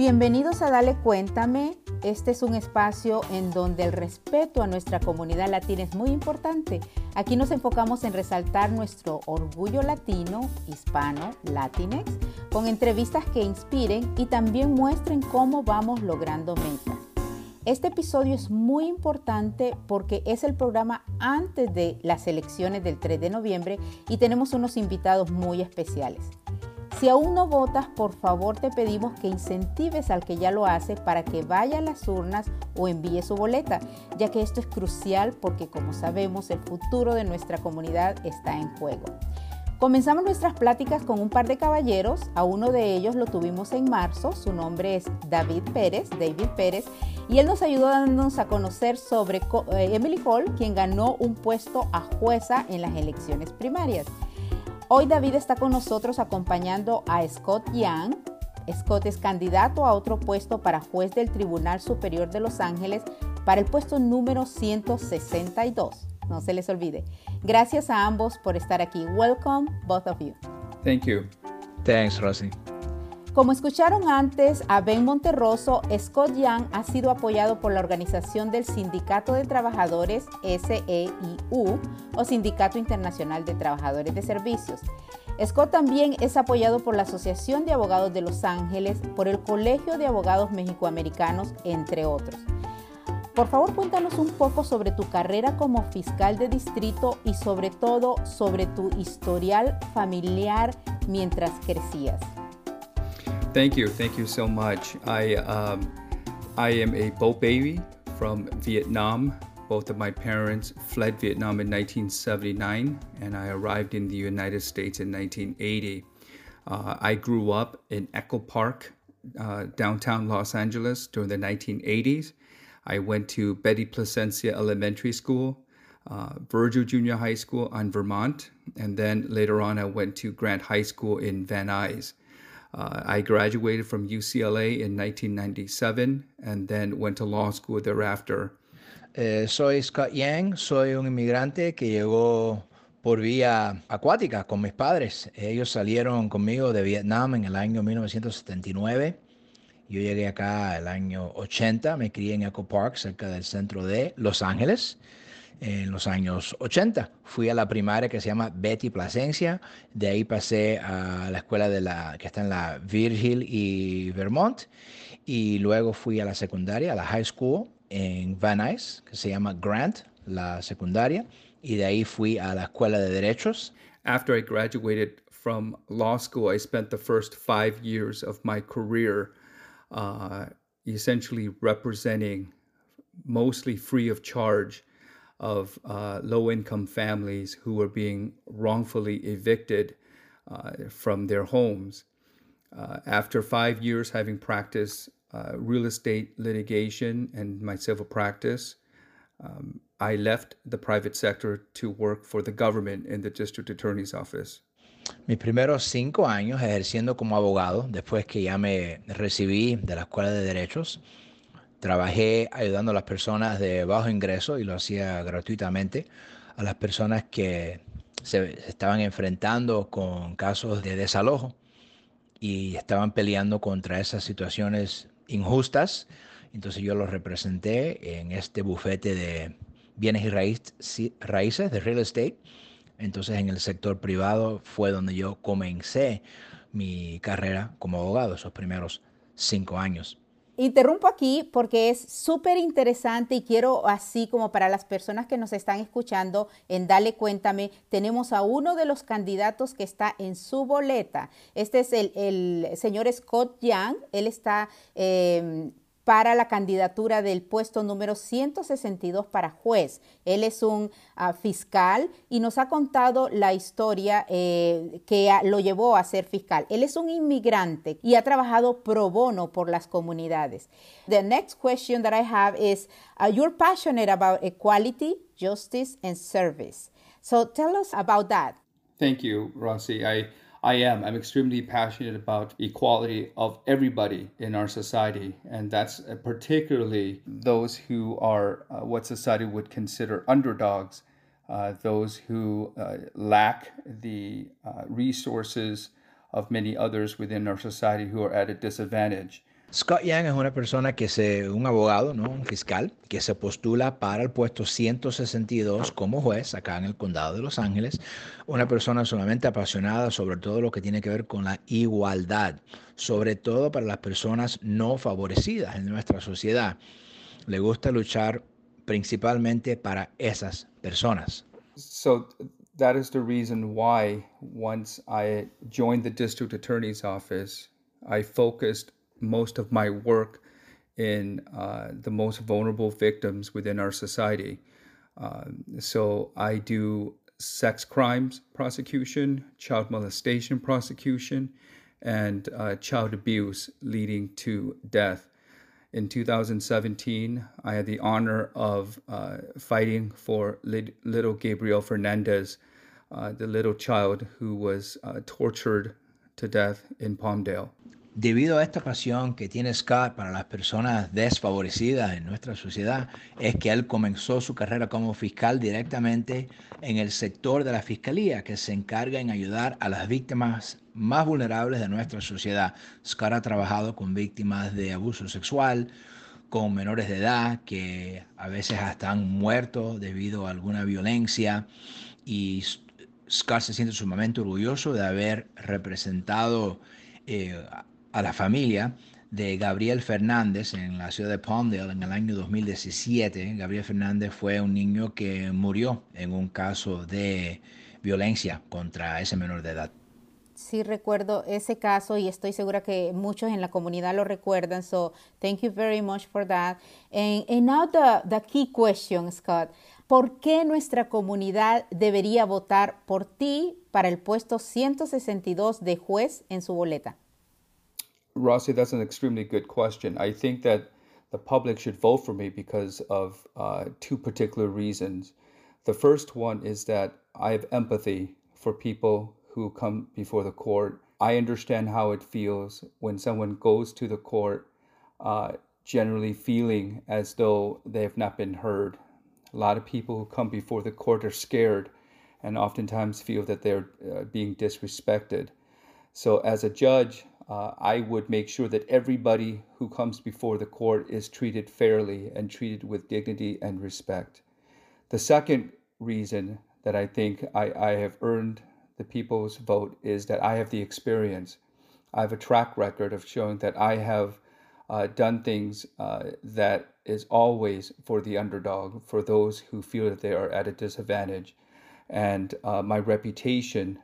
Bienvenidos a Dale Cuéntame. Este es un espacio en donde el respeto a nuestra comunidad latina es muy importante. Aquí nos enfocamos en resaltar nuestro orgullo latino, hispano, latinex, con entrevistas que inspiren y también muestren cómo vamos logrando metas. Este episodio es muy importante porque es el programa antes de las elecciones del 3 de noviembre y tenemos unos invitados muy especiales. Si aún no votas, por favor te pedimos que incentives al que ya lo hace para que vaya a las urnas o envíe su boleta, ya que esto es crucial porque como sabemos el futuro de nuestra comunidad está en juego. Comenzamos nuestras pláticas con un par de caballeros, a uno de ellos lo tuvimos en marzo, su nombre es David Pérez, David Pérez, y él nos ayudó dándonos a conocer sobre eh, Emily Cole, quien ganó un puesto a jueza en las elecciones primarias. Hoy David está con nosotros acompañando a Scott Young. Scott es candidato a otro puesto para juez del Tribunal Superior de Los Ángeles para el puesto número 162. No se les olvide. Gracias a ambos por estar aquí. Welcome, both of you. Thank you. Thanks, Rosie. Como escucharon antes a Ben Monterroso, Scott Young ha sido apoyado por la organización del Sindicato de Trabajadores SEIU o Sindicato Internacional de Trabajadores de Servicios. Scott también es apoyado por la Asociación de Abogados de Los Ángeles, por el Colegio de Abogados Mexicoamericanos, entre otros. Por favor, cuéntanos un poco sobre tu carrera como fiscal de distrito y sobre todo sobre tu historial familiar mientras crecías. Thank you, thank you so much. I um, I am a boat baby from Vietnam. Both of my parents fled Vietnam in 1979, and I arrived in the United States in 1980. Uh, I grew up in Echo Park, uh, downtown Los Angeles, during the 1980s. I went to Betty Placencia Elementary School, uh, Virgil Junior High School on Vermont, and then later on I went to Grant High School in Van Nuys. Uh, I graduated from UCLA in 1997 and then went to law school thereafter. Eh, soy Scott Yang, soy un inmigrante que llegó por vía acuática con mis padres. Ellos salieron conmigo de Vietnam en el año 1979. Yo llegué acá el año 80, me crié en Echo Park, cerca del centro de Los Ángeles en los años 80. Fui a la primaria que se llama Betty Placencia, de ahí pasé a la escuela de la, que está en la Virgil y Vermont, y luego fui a la secundaria, a la high school en Van Nuys, que se llama Grant, la secundaria, y de ahí fui a la escuela de derechos. After I graduated from law school, I spent the first five years of my career uh, essentially representing mostly free of charge of uh, low income families who were being wrongfully evicted uh, from their homes. Uh, after five years having practiced uh, real estate litigation and my civil practice, um, I left the private sector to work for the government in the district attorney's office. Mis primeros cinco años ejerciendo como abogado, después que ya me recibí de la Escuela de Derechos, Trabajé ayudando a las personas de bajo ingreso y lo hacía gratuitamente, a las personas que se estaban enfrentando con casos de desalojo y estaban peleando contra esas situaciones injustas. Entonces yo los representé en este bufete de bienes y raíces de real estate. Entonces en el sector privado fue donde yo comencé mi carrera como abogado, esos primeros cinco años. Interrumpo aquí porque es súper interesante y quiero, así como para las personas que nos están escuchando, en Dale Cuéntame, tenemos a uno de los candidatos que está en su boleta. Este es el, señor Scott Young. Él está em, para la candidatura del puesto número 162 para juez. Él es un ah, fiscal y nos ha contado la historia eh, que lo llevó a ser fiscal. Él es un inmigrante y ha trabajado pro bono por las comunidades. The next question that I have is, you're passionate about equality, justice, and service. So tell us about that. Thank you, Rossi. I am. I'm extremely passionate about equality of everybody in our society, and that's uh, particularly those who are uh, what society would consider underdogs, uh, those who uh, lack the uh, resources of many others within our society who are at a disadvantage. Scott Young es una persona que se, un abogado, ¿no? un fiscal, que se postula para el puesto 162 como juez acá en el condado de Los Ángeles. Una persona sumamente apasionada sobre todo lo que tiene que ver con la igualdad, sobre todo para las personas no favorecidas en nuestra sociedad. Le gusta luchar principalmente para esas personas. So that is the reason why once I joined the district attorney's office, I focused most of my work in uh, the most vulnerable victims within our society. Uh, so I do sex crimes prosecution, child molestation prosecution, and uh, child abuse leading to death. In 2017, I had the honor of uh, fighting for little Gabriel Fernandez, uh, the little child who was tortured to death in Palmdale. Debido a esta pasión que tiene Scott para las personas desfavorecidas en nuestra sociedad, es que él comenzó su carrera como fiscal directamente en el sector de la fiscalía que se encarga en ayudar a las víctimas más vulnerables de nuestra sociedad. Scott ha trabajado con víctimas de abuso sexual, con menores de edad que a veces hasta han muerto debido a alguna violencia y Scott se siente sumamente orgulloso de haber representado eh, a la familia de Gabriel Fernández en la ciudad de Palmdale en el año 2017. Gabriel Fernández fue un niño que murió en un caso de violencia contra ese menor de edad. Sí recuerdo ese caso y estoy segura que muchos en la comunidad lo recuerdan. So thank you very much for that. And, and now the, the key question, Scott. ¿Por qué nuestra comunidad debería votar por ti para el puesto 162 de juez en su boleta? Rossi, that's an extremely good question. I think that the public should vote for me because of uh, two particular reasons. The first one is that I have empathy for people who come before the court. I understand how it feels when someone goes to the court, uh, generally feeling as though they have not been heard. A lot of people who come before the court are scared and oftentimes feel that they're uh, being disrespected. So, as a judge, uh, I would make sure that everybody who comes before the court is treated fairly and treated with dignity and respect. The second reason that I think I, I have earned the people's vote is that I have the experience. I have a track record of showing that I have uh, done things uh, that is always for the underdog, for those who feel that they are at a disadvantage. And uh, my reputation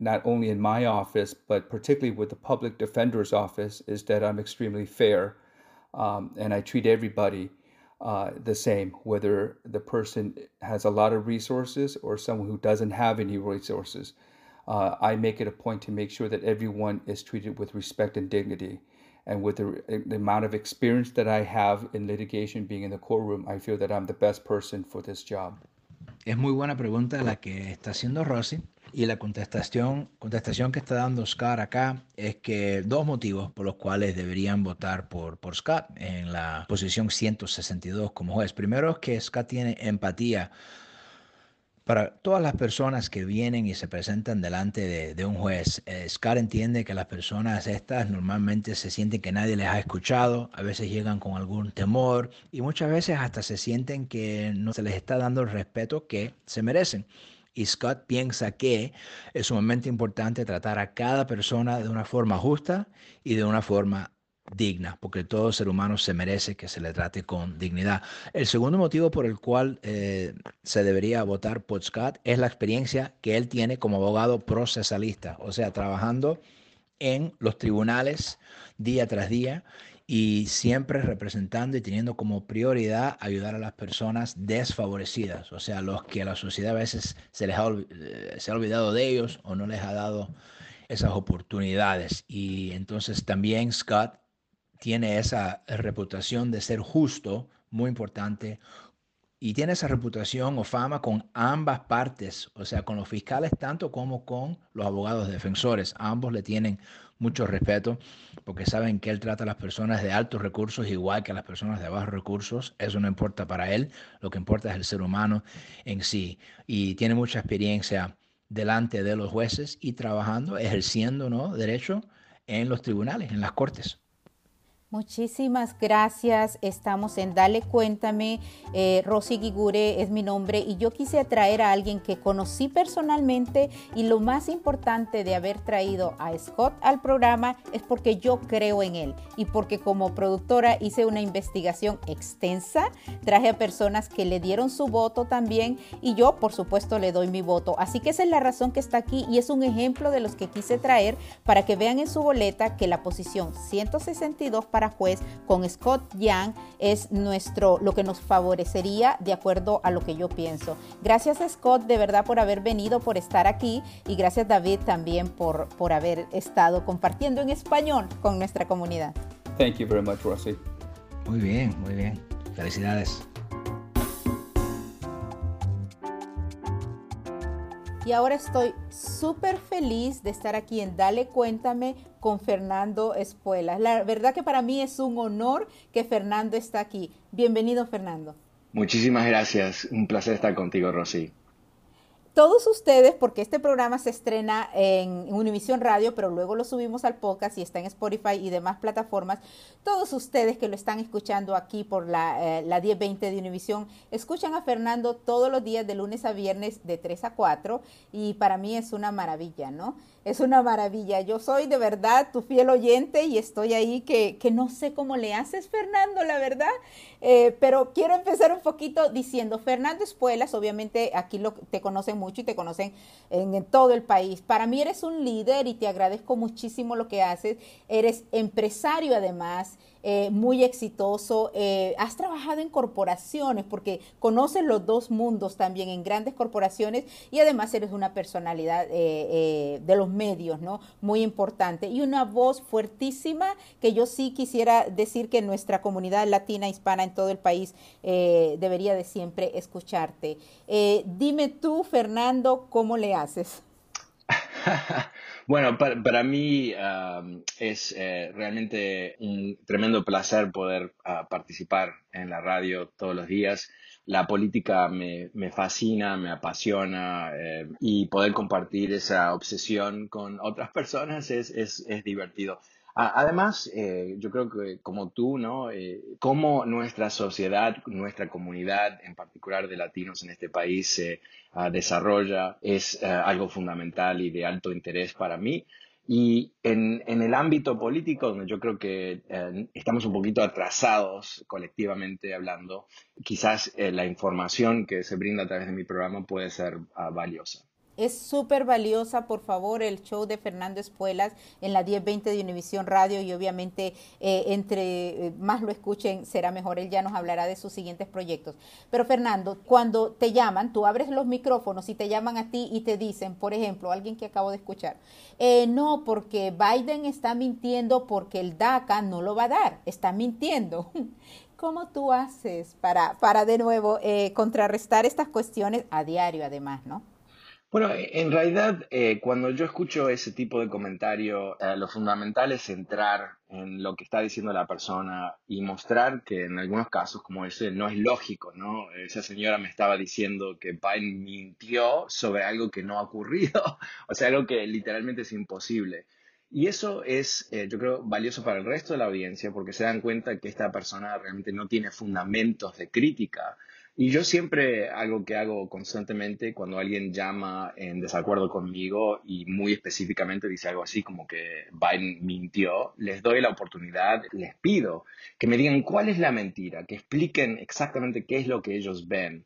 not only in my office, but particularly with the public defender's office, is that I'm extremely fair um, and I treat everybody uh, the same, whether the person has a lot of resources or someone who doesn't have any resources. Uh, I make it a point to make sure that everyone is treated with respect and dignity. And with the, the amount of experience that I have in litigation, being in the courtroom, I feel that I'm the best person for this job. Es muy buena pregunta la que está haciendo Rosy. Y la contestación, contestación que está dando Scott acá es que dos motivos por los cuales deberían votar por, por Scott en la posición 162 como juez. Primero es que Scott tiene empatía para todas las personas que vienen y se presentan delante de, un juez. Eh, Scott entiende que las personas estas normalmente se sienten que nadie les ha escuchado, a veces llegan con algún temor y muchas veces hasta se sienten que no se les está dando el respeto que se merecen. Y Scott piensa que es sumamente importante tratar a cada persona de una forma justa y de una forma digna, porque todo ser humano se merece que se le trate con dignidad. El segundo motivo por el cual eh, se debería votar por Scott es la experiencia que él tiene como abogado procesalista, o sea, trabajando en los tribunales día tras día y siempre representando y teniendo como prioridad ayudar a las personas desfavorecidas, o sea, los que a la sociedad a veces se les ha, eh, se ha olvidado de ellos o no les ha dado esas oportunidades. Y entonces también Scott tiene esa reputación de ser justo, muy importante, y tiene esa reputación o fama con ambas partes, o sea, con los fiscales tanto como con los abogados defensores. Ambos le tienen mucho respeto porque saben que él trata a las personas de altos recursos igual que a las personas de bajos recursos. Eso no importa para él, lo que importa es el ser humano en sí. Y tiene mucha experiencia delante de los jueces y trabajando, ejerciendo ¿no? derecho en los tribunales, en las cortes. Muchísimas gracias. Estamos en Dale Cuéntame. Eh, Rosy Gigure es mi nombre y yo quise traer a alguien que conocí personalmente y lo más importante de haber traído a Scott al programa es porque yo creo en él y porque como productora hice una investigación extensa, traje a personas que le dieron su voto también y yo por supuesto le doy mi voto. Así que esa es la razón que está aquí y es un ejemplo de los que quise traer para que vean en su boleta que la posición 162 para juez con Scott Young es nuestro, lo que nos favorecería de acuerdo a lo que yo pienso. Gracias Scott de verdad por haber venido, por estar aquí y gracias David también por, por haber estado compartiendo en español con nuestra comunidad. Thank you very much, Rosy. Muy bien, muy bien. Felicidades. Y ahora estoy súper feliz de estar aquí en Dale Cuéntame con Fernando Espuelas. La verdad que para mí es un honor que Fernando está aquí. Bienvenido, Fernando. Muchísimas gracias. Un placer estar contigo, Rosy todos ustedes, porque este programa se estrena en Univisión Radio, pero luego lo subimos al podcast y está en Spotify y demás plataformas, todos ustedes que lo están escuchando aquí por la, eh, la 1020 de Univisión, escuchan a Fernando todos los días de lunes a viernes de 3 a 4 y para mí es una maravilla, ¿no? Es una maravilla. Yo soy de verdad tu fiel oyente y estoy ahí que, que no sé cómo le haces, Fernando, la verdad. Eh, pero quiero empezar un poquito diciendo, Fernando Espuelas, obviamente aquí lo, te conocen mucho y te conocen en, en todo el país. Para mí eres un líder y te agradezco muchísimo lo que haces. Eres empresario además. Eh, muy exitoso. Eh, has trabajado en corporaciones porque conoces los dos mundos también en grandes corporaciones y además eres una personalidad eh, de los medios, ¿no? Muy importante y una voz fuertísima que yo sí quisiera decir que nuestra comunidad latina hispana en todo el país debería de siempre escucharte. dime tú, Fernando, ¿cómo le haces? Bueno, para, mí es eh, realmente un tremendo placer poder ah, participar en la radio todos los días. La política me, fascina, me apasiona eh, y poder compartir esa obsesión con otras personas es, es, es divertido. Además, eh, yo creo que como tú, ¿no? Eh, cómo nuestra sociedad, nuestra comunidad, en particular de latinos en este país, se ah, desarrolla es eh, algo fundamental y de alto interés para mí. Y en, en el ámbito político, donde yo creo que estamos un poquito atrasados colectivamente hablando, quizás la información que se brinda a través de mi programa puede ser ah, valiosa. Es súper valiosa, por favor, el show de Fernando Espuelas en la 1020 de Univisión Radio y obviamente eh, entre eh, más lo escuchen será mejor. Él ya nos hablará de sus siguientes proyectos. Pero Fernando, cuando te llaman, tú abres los micrófonos y te llaman a ti y te dicen, por ejemplo, alguien que acabo de escuchar, eh, no, porque Biden está mintiendo porque el DACA no lo va a dar, está mintiendo. ¿Cómo tú haces para, para de nuevo contrarrestar estas cuestiones a diario además, no? Bueno, en realidad, eh, cuando yo escucho ese tipo de comentario, eh, lo fundamental es centrar en lo que está diciendo la persona y mostrar que en algunos casos como ese no es lógico, ¿no? Esa señora me estaba diciendo que Biden mintió sobre algo que no ha ocurrido, o sea, algo que literalmente es imposible. Y eso es, eh, yo creo, valioso para el resto de la audiencia porque se dan cuenta que esta persona realmente no tiene fundamentos de crítica y yo siempre, algo que hago constantemente cuando alguien llama en desacuerdo conmigo y muy específicamente dice algo así como que Biden mintió, les doy la oportunidad, les pido que me digan cuál es la mentira, que expliquen exactamente qué es lo que ellos ven.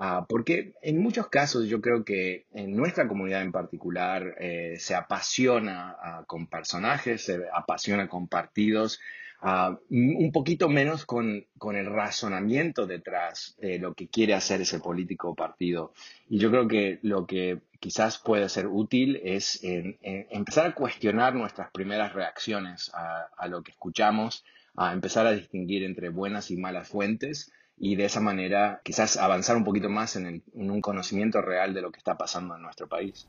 Ah, porque en muchos casos yo creo que en nuestra comunidad en particular eh, se apasiona ah, con personajes, se apasiona con partidos Ah, un poquito menos con, con, el razonamiento detrás de lo que quiere hacer ese político partido. Y yo creo que lo que quizás puede ser útil es empezar a cuestionar nuestras primeras reacciones a, lo que escuchamos, a empezar a distinguir entre buenas y malas fuentes y de esa manera quizás avanzar un poquito más en un conocimiento real de lo que está pasando en nuestro país.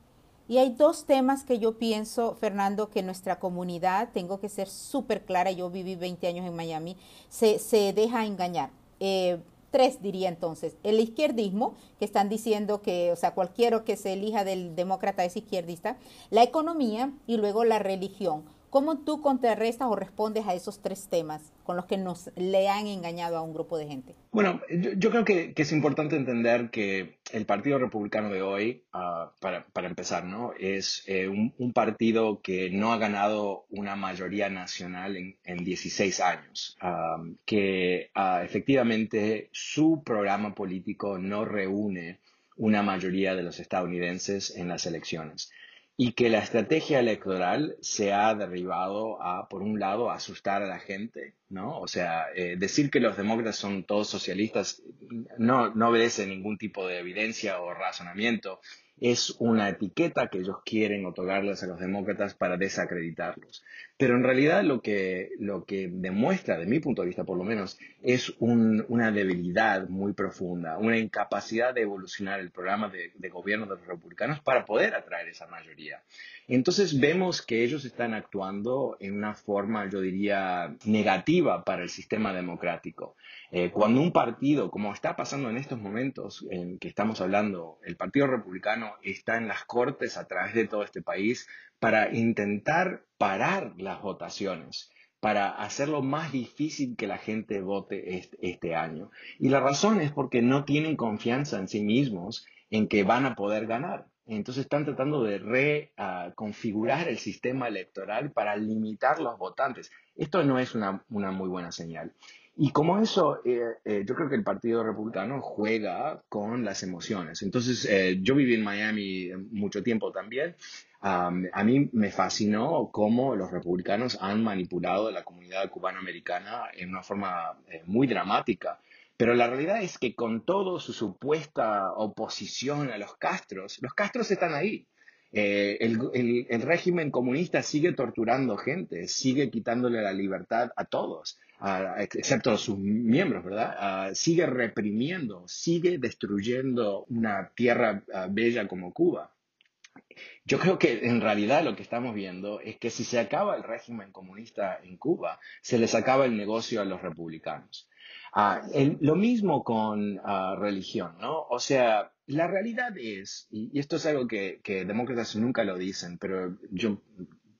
Y hay dos temas que yo pienso, Fernando, que nuestra comunidad, tengo que ser súper clara, yo viví 20 años en Miami, se, se deja engañar. Eh, tres diría entonces. El izquierdismo, que están diciendo que, o sea, cualquiera que se elija del demócrata es izquierdista. La economía y luego la religión. ¿Cómo tú contrarrestas o respondes a esos tres temas con los que nos le han engañado a un grupo de gente? Bueno, yo, creo que, es importante entender que el Partido Republicano de hoy, ah, para, empezar, ¿no? es eh, un, partido que no ha ganado una mayoría nacional en, 16 años, que ah, efectivamente su programa político no reúne una mayoría de los estadounidenses en las elecciones y que la estrategia electoral se ha derribado a, por un lado, asustar a la gente, ¿no? O sea, eh, decir que los demócratas son todos socialistas no, no obedece ningún tipo de evidencia o razonamiento es una etiqueta que ellos quieren otorgarles a los demócratas para desacreditarlos. Pero en realidad lo que, lo que demuestra, de mi punto de vista por lo menos, es una debilidad muy profunda, una incapacidad de evolucionar el programa de, gobierno de los republicanos para poder atraer esa mayoría. Entonces vemos que ellos están actuando en una forma, yo diría, negativa para el sistema democrático. Eh, cuando un partido, como está pasando en estos momentos en que estamos hablando, el Partido Republicano está en las cortes a través de todo este país para intentar parar las votaciones para hacerlo más difícil que la gente vote este, año. Y la razón es porque no tienen confianza en sí mismos en que van a poder ganar. Entonces están tratando de reconfigurar el sistema electoral para limitar los votantes. Esto no es una, muy buena señal. Y como eso, eh, eh, yo creo que el Partido Republicano juega con las emociones. Entonces, eh, yo viví en Miami mucho tiempo también. A mí me fascinó cómo los republicanos han manipulado la comunidad cubanoamericana en una forma muy dramática. Pero la realidad es que con toda su supuesta oposición a los Castros, los Castros están ahí. Eh, el, régimen comunista sigue torturando gente, sigue quitándole la libertad a todos, excepto a sus miembros, ¿verdad? sigue reprimiendo, sigue destruyendo una tierra ah, bella como Cuba. Yo creo que en realidad lo que estamos viendo es que si se acaba el régimen comunista en Cuba, se les acaba el negocio a los republicanos. Ah, lo mismo con ah, religión, ¿no? O sea, la realidad es, y, esto es algo que, demócratas nunca lo dicen, pero yo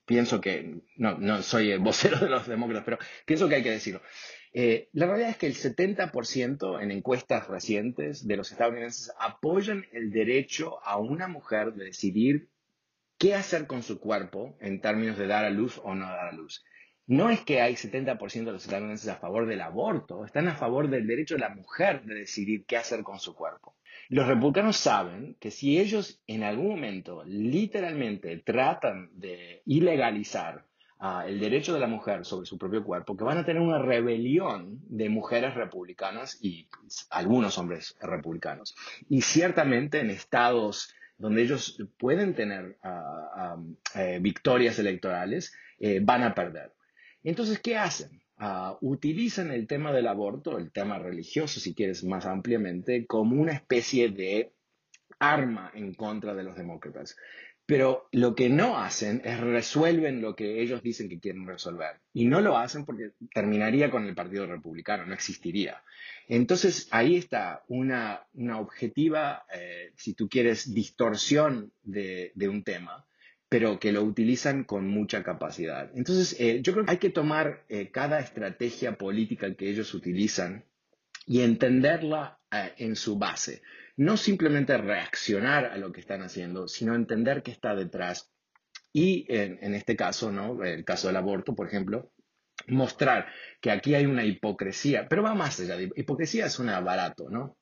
pienso que, no, no soy el vocero de los demócratas, pero pienso que hay que decirlo. Eh, la realidad es que el 70% en encuestas recientes de los estadounidenses apoyan el derecho a una mujer de decidir qué hacer con su cuerpo en términos de dar a luz o no dar a luz. No es que hay 70% de los estadounidenses a favor del aborto, están a favor del derecho de la mujer de decidir qué hacer con su cuerpo. Los republicanos saben que si ellos en algún momento literalmente tratan de ilegalizar ah, el derecho de la mujer sobre su propio cuerpo, que van a tener una rebelión de mujeres republicanas y pues, algunos hombres republicanos. Y ciertamente en estados donde ellos pueden tener ah, eh, victorias electorales, eh, van a perder. Entonces, ¿qué hacen? Ah, utilizan el tema del aborto, el tema religioso, si quieres más ampliamente, como una especie de arma en contra de los demócratas. Pero lo que no hacen es resuelven lo que ellos dicen que quieren resolver. Y no lo hacen porque terminaría con el Partido Republicano, no existiría. Entonces ahí está una, objetiva, eh, si tú quieres, distorsión de un tema pero que lo utilizan con mucha capacidad. Entonces, eh, yo creo que hay que tomar eh, cada estrategia política que ellos utilizan y entenderla eh, en su base. No simplemente reaccionar a lo que están haciendo, sino entender qué está detrás. Y en, este caso, ¿no? el caso del aborto, por ejemplo, mostrar que aquí hay una hipocresía, pero va más allá de hipocresía, es una barato, ¿no?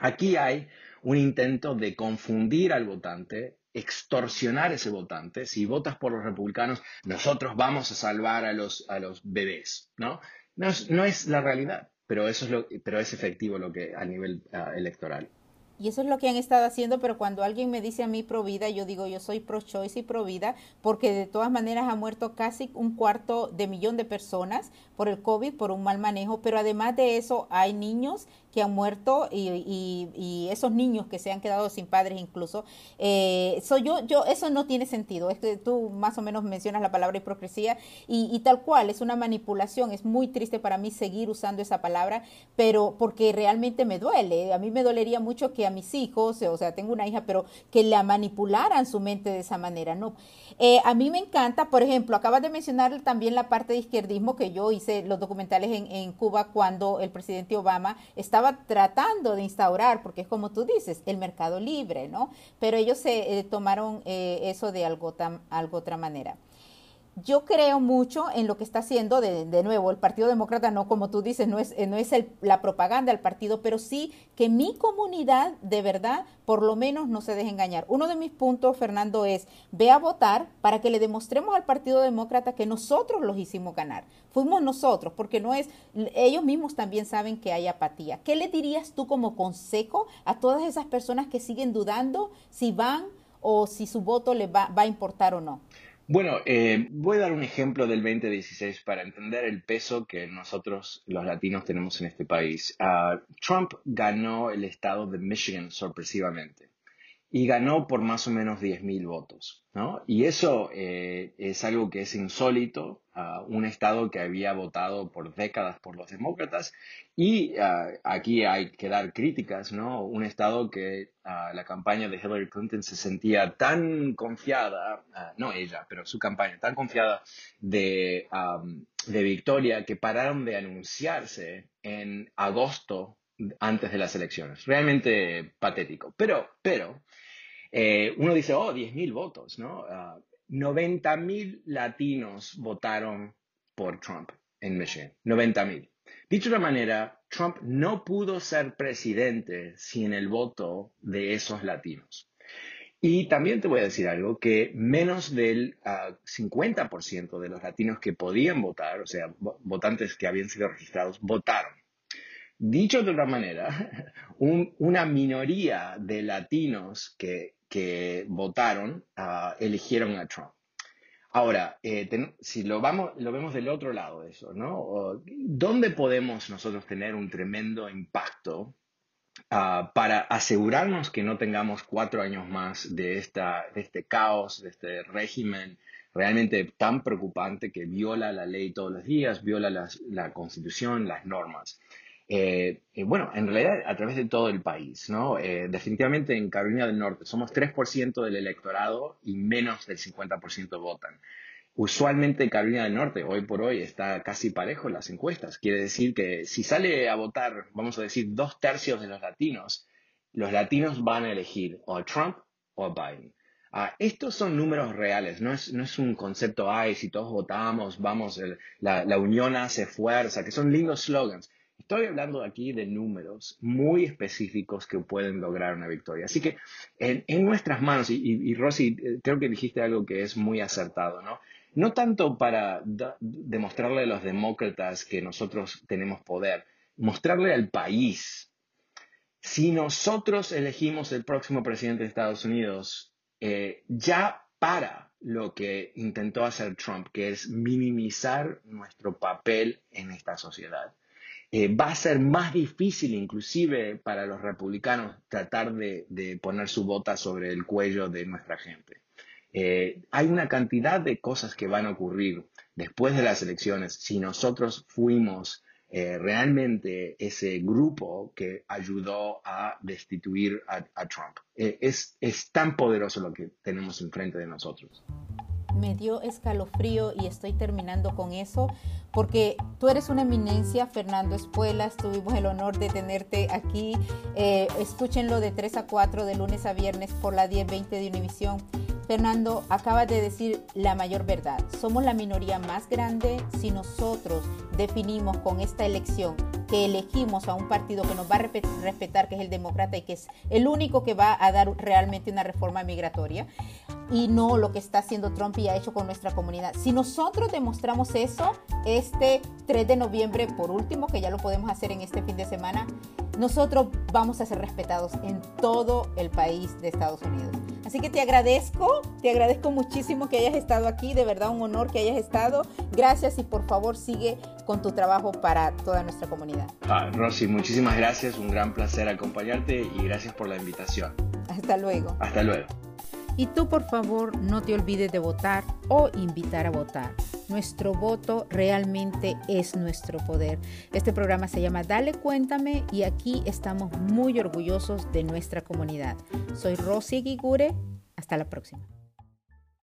Aquí hay un intento de confundir al votante extorsionar ese votante. Si votas por los republicanos, nosotros vamos a salvar a los, a los bebés, ¿no? No es, no es la realidad, pero, eso es lo, pero es efectivo lo que a nivel ah, electoral. Y eso es lo que han estado haciendo, pero cuando alguien me dice a mí pro vida, yo digo yo soy pro choice y pro vida, porque de todas maneras ha muerto casi un cuarto de millón de personas por el COVID, por un mal manejo, pero además de eso hay niños que han muerto y, esos niños que se han quedado sin padres incluso. Eh, yo, yo, eso no tiene sentido. Es que tú más o menos mencionas la palabra hipocresía y, tal cual, es una manipulación. Es muy triste para mí seguir usando esa palabra, pero porque realmente me duele. A mí me dolería mucho que a mis hijos, o sea, tengo una hija, pero que la manipularan su mente de esa manera. No. Eh, a mí me encanta, por ejemplo, acabas de mencionar también la parte de izquierdismo que yo hice los documentales en, en Cuba cuando el presidente Obama estaba tratando de instaurar, porque es como tú dices, el mercado libre, ¿no? Pero ellos se eh, tomaron eh, eso de algo, tan, algo otra manera yo creo mucho en lo que está haciendo, de, nuevo, el Partido Demócrata, no como tú dices, no es, eh, no es el, la propaganda del partido, pero sí que mi comunidad, de verdad, por lo menos no se deje engañar. Uno de mis puntos, Fernando, es ve a votar para que le demostremos al Partido Demócrata que nosotros los hicimos ganar. Fuimos nosotros, porque no es, ellos mismos también saben que hay apatía. ¿Qué le dirías tú como consejo a todas esas personas que siguen dudando si van o si su voto les va, va a importar o no? Bueno, eh, voy a dar un ejemplo del 2016 para entender el peso que nosotros los latinos tenemos en este país. Ah, Trump ganó el estado de Michigan sorpresivamente y ganó por más o menos 10.000 votos. ¿no? Y eso eh, es algo que es insólito, un estado que había votado por décadas por los demócratas y ah, aquí hay que dar críticas, ¿no? Un estado que uh, la campaña de Hillary Clinton se sentía tan confiada, ah, no ella, pero su campaña, tan confiada de, de victoria que pararon de anunciarse en agosto antes de las elecciones. Realmente patético. Pero, pero, eh, uno dice, oh, 10.000 votos, ¿no? 90.000 latinos votaron por Trump en Michigan. 90.000. Dicho de otra manera, Trump no pudo ser presidente sin el voto de esos latinos. Y también te voy a decir algo, que menos del 50% ah, de los latinos que podían votar, o sea, votantes que habían sido registrados, votaron. Dicho de otra manera, una minoría de latinos que, votaron ah, eligieron a Trump. Ahora, eh, si lo, vamos, lo vemos del otro lado de eso, ¿no? ¿Dónde podemos nosotros tener un tremendo impacto ah, para asegurarnos que no tengamos cuatro años más de, esta, de este caos, de este régimen realmente tan preocupante que viola la ley todos los días, viola la constitución, las normas? Eh, eh, bueno, en realidad a través de todo el país, ¿no? Eh, definitivamente en Carolina del Norte somos 3% del electorado y menos del 50% votan. Usualmente Carolina del Norte, hoy por hoy, está casi parejo en las encuestas. Quiere decir que si sale a votar, vamos a decir, dos tercios de los latinos, los latinos van a elegir o a Trump o a Biden. Ah, estos son números reales, no es, no es un concepto, ay, si todos votamos, vamos, la, la unión hace fuerza, que son lindos slogans. Estoy hablando aquí de números muy específicos que pueden lograr una victoria. Así que en, nuestras manos, y, y, Rosy, eh, creo que dijiste algo que es muy acertado, ¿no? No tanto para demostrarle a los demócratas que nosotros tenemos poder, mostrarle al país. Si nosotros elegimos el próximo presidente de Estados Unidos, eh, ya para lo que intentó hacer Trump, que es minimizar nuestro papel en esta sociedad. Eh, va a ser más difícil inclusive para los republicanos tratar de, poner su bota sobre el cuello de nuestra gente. Eh, hay una cantidad de cosas que van a ocurrir después de las elecciones si nosotros fuimos eh, realmente ese grupo que ayudó a destituir a, Trump. es tan poderoso lo que tenemos enfrente de nosotros me dio escalofrío y estoy terminando con eso porque tú eres una eminencia, Fernando Espuelas, tuvimos el honor de tenerte aquí. Eh, escúchenlo de 3 a 4 de lunes a viernes por la 1020 de Univisión. Fernando, acaba de decir la mayor verdad. Somos la minoría más grande si nosotros definimos con esta elección que elegimos a un partido que nos va a respetar, que es el demócrata y que es el único que va a dar realmente una reforma migratoria y no lo que está haciendo Trump y ha hecho con nuestra comunidad. Si nosotros demostramos eso este 3 de noviembre, por último, que ya lo podemos hacer en este fin de semana, nosotros vamos a ser respetados en todo el país de Estados Unidos. Así que te agradezco, te agradezco muchísimo que hayas estado aquí, de verdad un honor que hayas estado. Gracias y por favor sigue con tu trabajo para toda nuestra comunidad. Ah, Rosy, muchísimas gracias, un gran placer acompañarte y gracias por la invitación. Hasta luego. Hasta luego. Y tú por favor no te olvides de votar o invitar a votar. Nuestro voto realmente es nuestro poder. Este programa se llama Dale Cuéntame y aquí estamos muy orgullosos de nuestra comunidad. Soy Rosy Guigure. Hasta la próxima.